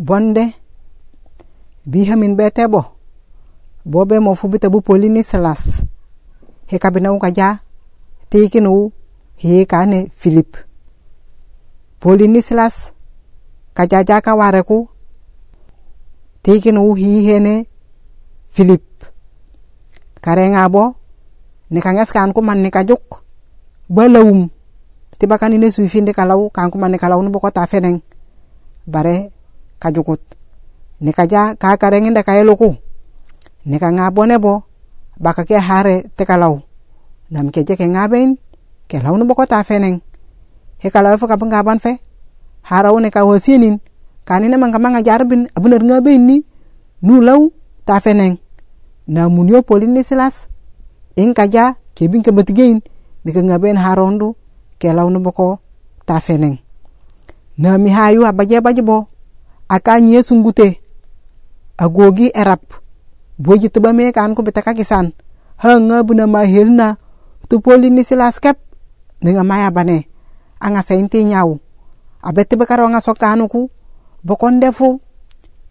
bonde biha min bete bo bo be mo fu bita bu polini salas he kabina ka ja tikinu he kane philip. Polini salas ka ja ka ware ku tikinu hi hene philip. Karenga bo ne ka ngas kan ku man ne ka juk balawum tibakan ine suifinde kalau kan ku man ne kalau nu boko ta feneng. Bare ka jukut ni ka ja ka karenginde ka eluku ni ka nga bone bo baka ke hare te kalau. Nam ke je ke nga ben ke law nu boko ta feneng. He kalau fo ka banga ban fe haraw ne ka wasinin kanine man ka manga jarbin abunar nga ben ni nu law ta feneng. Na munyo polin ni silas in kaja kebin ke betigein bika ngaben harondu ke launu boko ta feneng. Na mi hayu abaje baje bo aka nye sungute. Agogi erap. Boji teba me kan ko betaka kisan. Hanga buna mahilna tu polin ni silas kep ninga maya bane. Anga senti nyawu abete bekaro anga sokanu ku bokon defu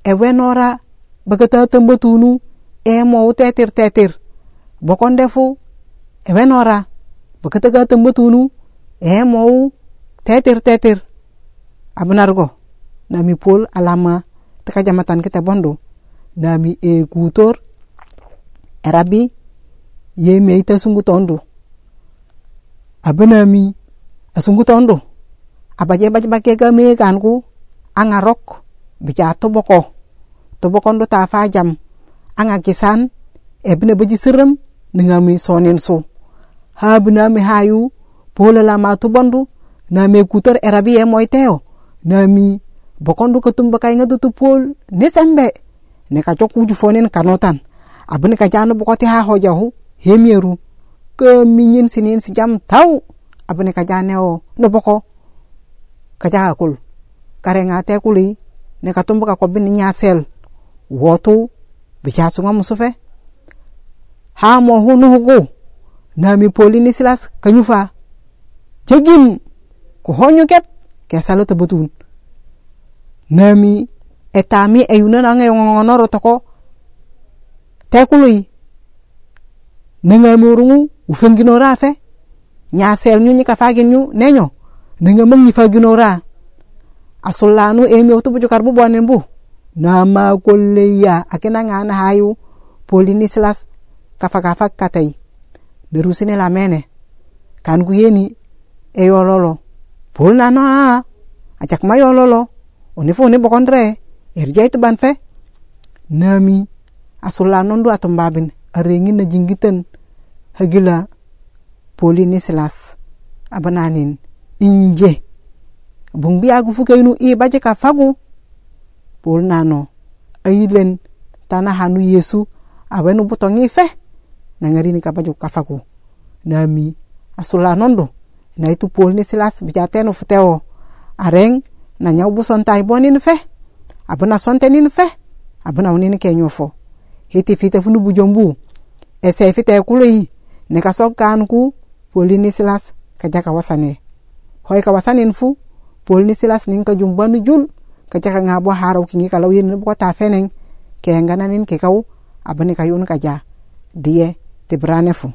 ewenora bagata tambatunu e mowu tetir tetir. Bokon defu e wenora bakataga tambatunu e mowu tetir tetir. Abnargo nami pol alama teka jamatan kita bondo nami e. Gutor erabi ye meita sungu tondo abanami asungu tondo abaje baje bakke ga me kanku anga rok bija toboko tobokondo ta fa jam. Anga gisan e bina baji sirram ninga mi sonen so. Ha bina mi hayu pola la ma tubandu na me kutar erabi e moy teo na mi bokondu ko tumba kay ngadu tu pol ne sembe. Ne ka joku ju fonen kanotan. Abune ka janu bokoti ha hojahu hemieru ke minyin sinin si jam taw abune ka jane o no boko. Ka jaga kul. Kare nga te kuli. Ne ka tumba ka ko bin nya sel wotu bicha sunga musufe. Ha mo hunu hugu na mi polini silas kanyufa jagim ko honyu ket. Ke salo tabutun nami. Etami eyuna na ngai ngongonoro toko. Tekului nanga murungu ufenginora fe. Nya sel nyu nyika fagin nenyo. Nanga mangi faginora asullanu emi otu buju karbu bonen bu nama kolleya akena ngana hayu. Polini silas kafa kafa katai derusine la mene. Kan gu yeni e yololo. Pol na a ajak ma yololo oni fo ni bokondre erja itu ban fe nami asulla nondu atom babin. Arengin na jingitan hagila polini silas abananin. Inje. Bung bi agu fuke nu i baje ka fagu. Pol nano. Ayilen tana hanu yesu. Awenu butongi fe. Na ngari ni kabaju kafaku nami asula nondo na itu pol ni silas bijate no futeo areng na nyau bu sontai bonin fe. Abuna sontenin fe. Abuna unini kenyo fo. Hiti fite funu bujombu ese fite kuloi ne kasok kan ku pol ni silas kajaka wasane hoy ka wasanin fu pol ni silas nin ka jumbanu jul kajaka ngabo haraw kingi kalau yin ko ta feneng. Ke ngananin ke kau abani kayun kaja. Die te brane fu